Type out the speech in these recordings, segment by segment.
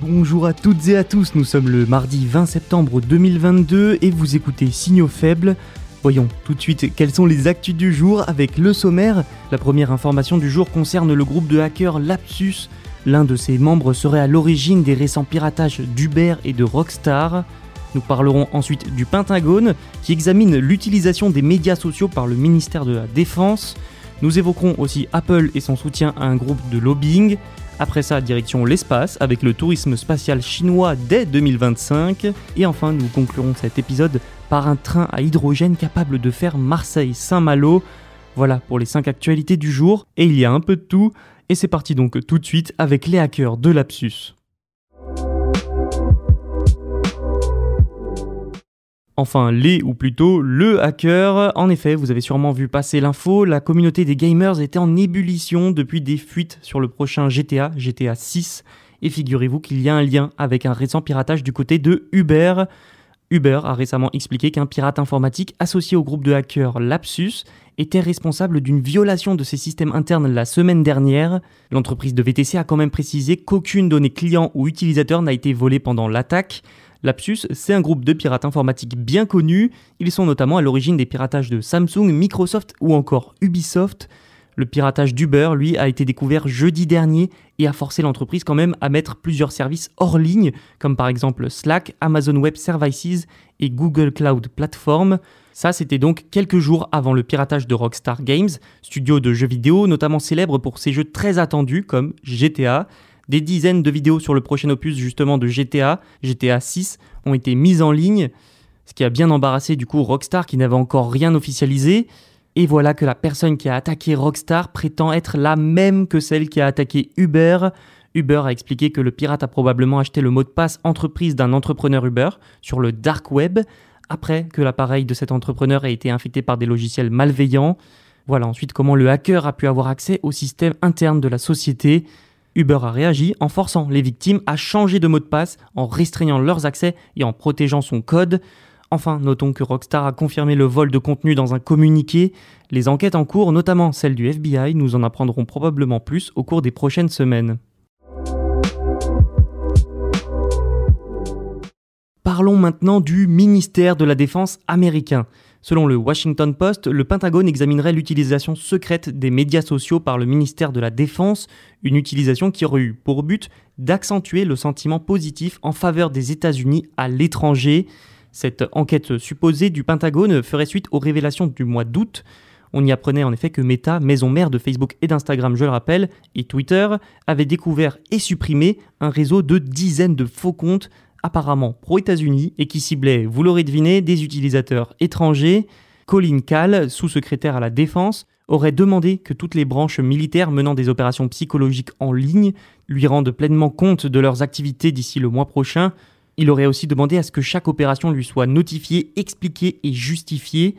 Bonjour à toutes et à tous, nous sommes le mardi 20 septembre 2022 et vous écoutez Signaux faibles. Voyons tout de suite quelles sont les actus du jour avec le sommaire. La première information du jour concerne le groupe de hackers Lapsus. L'un de ses membres serait à l'origine des récents piratages d'Uber et de Rockstar. Nous parlerons ensuite du Pentagone qui examine l'utilisation des médias sociaux par le ministère de la Défense. Nous évoquerons aussi Apple et son soutien à un groupe de lobbying. Après ça, direction l'espace avec le tourisme spatial chinois dès 2025. Et enfin, nous conclurons cet épisode par un train à hydrogène capable de faire Marseille-Saint-Malo. Voilà pour les 5 actualités du jour. Et il y a un peu de tout. Et c'est parti donc tout de suite avec les hackers de Lapsus. Enfin, les ou plutôt le hacker. En effet, vous avez sûrement vu passer l'info, la communauté des gamers était en ébullition depuis des fuites sur le prochain GTA, GTA 6. Et figurez-vous qu'il y a un lien avec un récent piratage du côté de Uber. Uber a récemment expliqué qu'un pirate informatique associé au groupe de hackers Lapsus était responsable d'une violation de ses systèmes internes la semaine dernière. L'entreprise de VTC a quand même précisé qu'aucune donnée client ou utilisateur n'a été volée pendant l'attaque. Lapsus, c'est un groupe de pirates informatiques bien connus. Ils sont notamment à l'origine des piratages de Samsung, Microsoft ou encore Ubisoft. Le piratage d'Uber, lui, a été découvert jeudi dernier et a forcé l'entreprise quand même à mettre plusieurs services hors ligne, comme par exemple Slack, Amazon Web Services et Google Cloud Platform. Ça, c'était donc quelques jours avant le piratage de Rockstar Games, studio de jeux vidéo notamment célèbre pour ses jeux très attendus comme GTA. Des dizaines de vidéos sur le prochain opus justement de GTA, GTA 6, ont été mises en ligne, ce qui a bien embarrassé du coup Rockstar qui n'avait encore rien officialisé. Et voilà que la personne qui a attaqué Rockstar prétend être la même que celle qui a attaqué Uber. Uber a expliqué que le pirate a probablement acheté le mot de passe entreprise d'un entrepreneur Uber sur le dark web, après que l'appareil de cet entrepreneur ait été infecté par des logiciels malveillants. Voilà ensuite comment le hacker a pu avoir accès au système interne de la société. Uber a réagi en forçant les victimes à changer de mot de passe, en restreignant leurs accès et en protégeant son code. Enfin, notons que Rockstar a confirmé le vol de contenu dans un communiqué. Les enquêtes en cours, notamment celle du FBI, nous en apprendrons probablement plus au cours des prochaines semaines. Parlons maintenant du ministère de la Défense américain. Selon le Washington Post, le Pentagone examinerait l'utilisation secrète des médias sociaux par le ministère de la Défense, une utilisation qui aurait eu pour but d'accentuer le sentiment positif en faveur des États-Unis à l'étranger. Cette enquête supposée du Pentagone ferait suite aux révélations du mois d'août. On y apprenait en effet que Meta, maison mère de Facebook et d'Instagram, je le rappelle, et Twitter, avait découvert et supprimé un réseau de dizaines de faux comptes apparemment pro-États-Unis et qui ciblait, vous l'aurez deviné, des utilisateurs étrangers. Colin Kahl, sous-secrétaire à la Défense, aurait demandé que toutes les branches militaires menant des opérations psychologiques en ligne lui rendent pleinement compte de leurs activités d'ici le mois prochain. Il aurait aussi demandé à ce que chaque opération lui soit notifiée, expliquée et justifiée.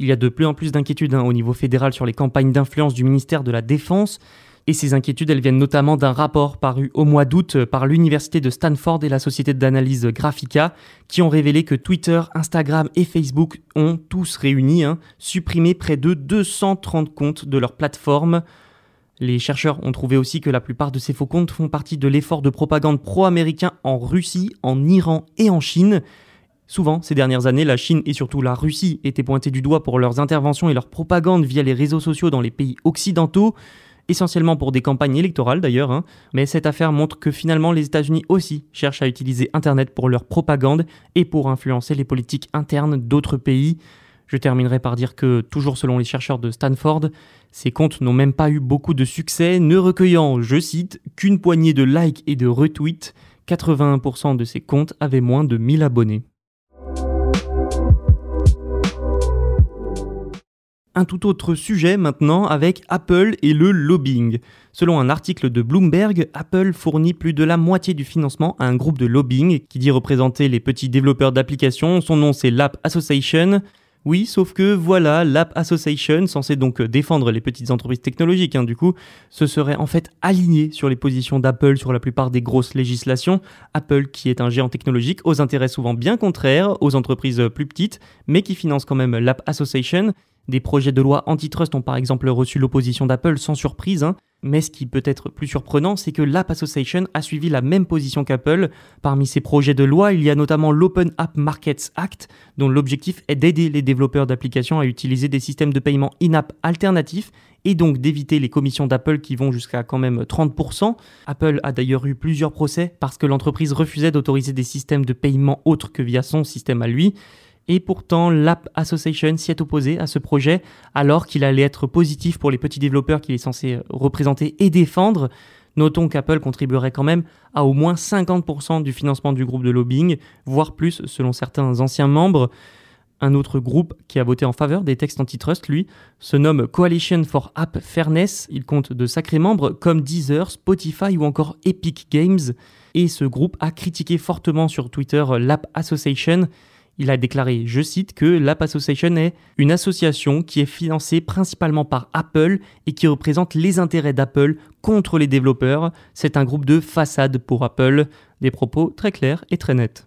Il y a de plus en plus d'inquiétudes hein, au niveau fédéral sur les campagnes d'influence du ministère de la Défense. Et ces inquiétudes, elles viennent notamment d'un rapport paru au mois d'août par l'université de Stanford et la société d'analyse Graphica, qui ont révélé que Twitter, Instagram et Facebook ont tous réunis hein, supprimé près de 230 comptes de leur plateforme. Les chercheurs ont trouvé aussi que la plupart de ces faux comptes font partie de l'effort de propagande pro-américain en Russie, en Iran et en Chine. Souvent, ces dernières années, la Chine et surtout la Russie étaient pointées du doigt pour leurs interventions et leur propagande via les réseaux sociaux dans les pays occidentaux. Essentiellement pour des campagnes électorales d'ailleurs, hein. mais cette affaire montre que finalement les États-Unis aussi cherchent à utiliser Internet pour leur propagande et pour influencer les politiques internes d'autres pays. Je terminerai par dire que, toujours selon les chercheurs de Stanford, ces comptes n'ont même pas eu beaucoup de succès, ne recueillant, je cite, qu'une poignée de likes et de retweets. 81% de ces comptes avaient moins de 1000 abonnés. Un tout autre sujet maintenant avec Apple et le lobbying. Selon un article de Bloomberg, Apple fournit plus de la moitié du financement à un groupe de lobbying qui dit représenter les petits développeurs d'applications. Son nom c'est l'App Association. Oui, sauf que voilà, l'App Association, censée donc défendre les petites entreprises technologiques, hein, du coup, se serait en fait aligné sur les positions d'Apple sur la plupart des grosses législations. Apple, qui est un géant technologique, aux intérêts souvent bien contraires aux entreprises plus petites, mais qui finance quand même l'App Association. Des projets de loi antitrust ont par exemple reçu l'opposition d'Apple sans surprise, hein. mais ce qui peut être plus surprenant, c'est que l'App Association a suivi la même position qu'Apple. Parmi ces projets de loi, il y a notamment l'Open App Markets Act, dont l'objectif est d'aider les développeurs d'applications à utiliser des systèmes de paiement in-app alternatifs et donc d'éviter les commissions d'Apple qui vont jusqu'à quand même 30%. Apple a d'ailleurs eu plusieurs procès parce que l'entreprise refusait d'autoriser des systèmes de paiement autres que via son système à lui. Et pourtant, l'App Association s'y est opposé à ce projet, alors qu'il allait être positif pour les petits développeurs qu'il est censé représenter et défendre. Notons qu'Apple contribuerait quand même à au moins 50% du financement du groupe de lobbying, voire plus selon certains anciens membres. Un autre groupe qui a voté en faveur des textes antitrust, lui, se nomme Coalition for App Fairness. Il compte de sacrés membres comme Deezer, Spotify ou encore Epic Games. Et ce groupe a critiqué fortement sur Twitter l'App Association il a déclaré, je cite, que l'App Association est une association qui est financée principalement par Apple et qui représente les intérêts d'Apple contre les développeurs. C'est un groupe de façade pour Apple. Des propos très clairs et très nets.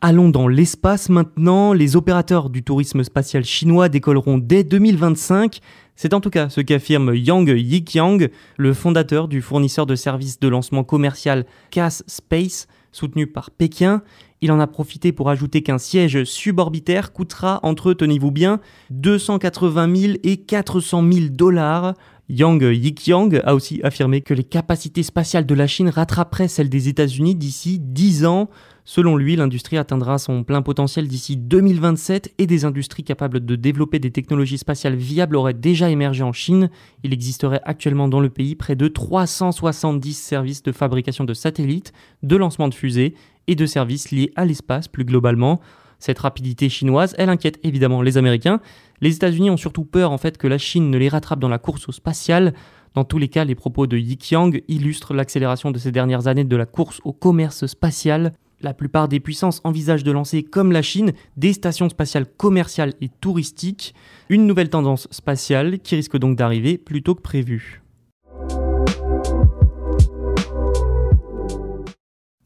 Allons dans l'espace maintenant. Les opérateurs du tourisme spatial chinois décolleront dès 2025. C'est en tout cas ce qu'affirme Yang Yiqiang, le fondateur du fournisseur de services de lancement commercial CAS Space, soutenu par Pékin. Il en a profité pour ajouter qu'un siège suborbitaire coûtera entre, tenez-vous bien, 280 000 et 400 000 dollars. Yang Yiqiang a aussi affirmé que les capacités spatiales de la Chine rattraperaient celles des États-Unis d'ici 10 ans. Selon lui, l'industrie atteindra son plein potentiel d'ici 2027 et des industries capables de développer des technologies spatiales viables auraient déjà émergé en Chine. Il existerait actuellement dans le pays près de 370 services de fabrication de satellites, de lancement de fusées et de services liés à l'espace plus globalement. Cette rapidité chinoise, elle inquiète évidemment les Américains. Les États-Unis ont surtout peur en fait que la Chine ne les rattrape dans la course au spatial. Dans tous les cas, les propos de Yi Qiang illustrent l'accélération de ces dernières années de la course au commerce spatial. La plupart des puissances envisagent de lancer, comme la Chine, des stations spatiales commerciales et touristiques, une nouvelle tendance spatiale qui risque donc d'arriver plus tôt que prévu.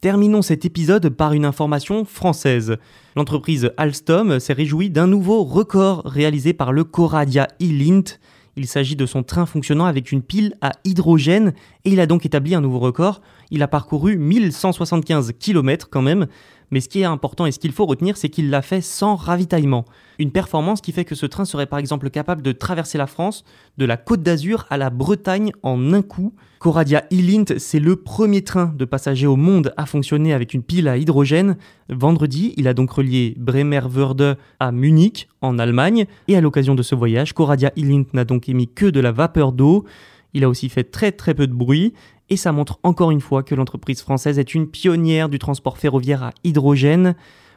Terminons cet épisode par une information française. L'entreprise Alstom s'est réjouie d'un nouveau record réalisé par le Coradia e-Lint. Il s'agit de son train fonctionnant avec une pile à hydrogène et il a donc établi un nouveau record. Il a parcouru 1175 km quand même, mais ce qui est important et ce qu'il faut retenir, c'est qu'il l'a fait sans ravitaillement. Une performance qui fait que ce train serait par exemple capable de traverser la France, de la Côte d'Azur à la Bretagne en un coup. Coradia e c'est le premier train de passagers au monde à fonctionner avec une pile à hydrogène. Vendredi, il a donc relié Bremerwörde à Munich, en Allemagne, et à l'occasion de ce voyage, Coradia e n'a donc émis que de la vapeur d'eau. Il a aussi fait très très peu de bruit, et ça montre encore une fois que l'entreprise française est une pionnière du transport ferroviaire à hydrogène.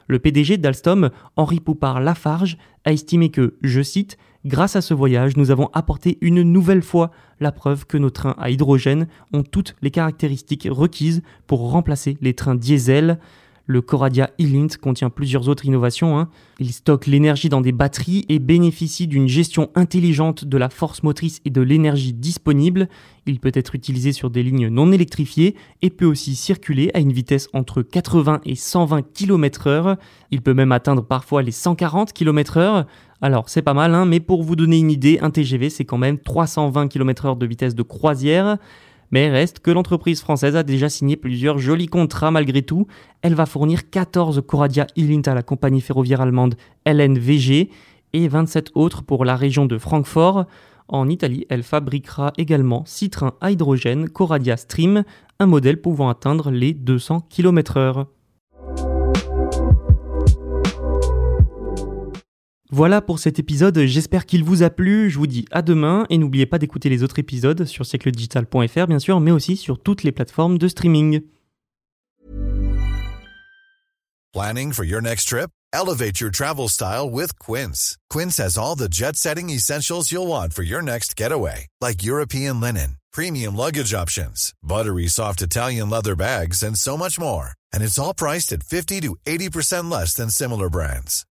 Le PDG d'Alstom, Henri Poupard-Lafarge, a estimé que, je cite, Grâce à ce voyage, nous avons apporté une nouvelle fois la preuve que nos trains à hydrogène ont toutes les caractéristiques requises pour remplacer les trains diesel. Le Coradia e contient plusieurs autres innovations. Hein. Il stocke l'énergie dans des batteries et bénéficie d'une gestion intelligente de la force motrice et de l'énergie disponible. Il peut être utilisé sur des lignes non électrifiées et peut aussi circuler à une vitesse entre 80 et 120 km/h. Il peut même atteindre parfois les 140 km/h. Alors c'est pas mal, hein, mais pour vous donner une idée, un TGV c'est quand même 320 km/h de vitesse de croisière. Mais reste que l'entreprise française a déjà signé plusieurs jolis contrats malgré tout. Elle va fournir 14 Coradia e à la compagnie ferroviaire allemande LNVG et 27 autres pour la région de Francfort. En Italie, elle fabriquera également 6 trains à hydrogène Coradia Stream, un modèle pouvant atteindre les 200 km/h. Voilà pour cet épisode, j'espère qu'il vous a plu, je vous dis à demain et n'oubliez pas d'écouter les autres épisodes sur siècledigital.fr bien sûr, mais aussi sur toutes les plateformes de streaming. Planning for your next trip? Elevate your travel style with Quince. Quince has all the jet-setting essentials you'll want for your next getaway, like European linen, premium luggage options, buttery soft Italian leather bags and so much more. And it's all priced at 50 to 80% less than similar brands.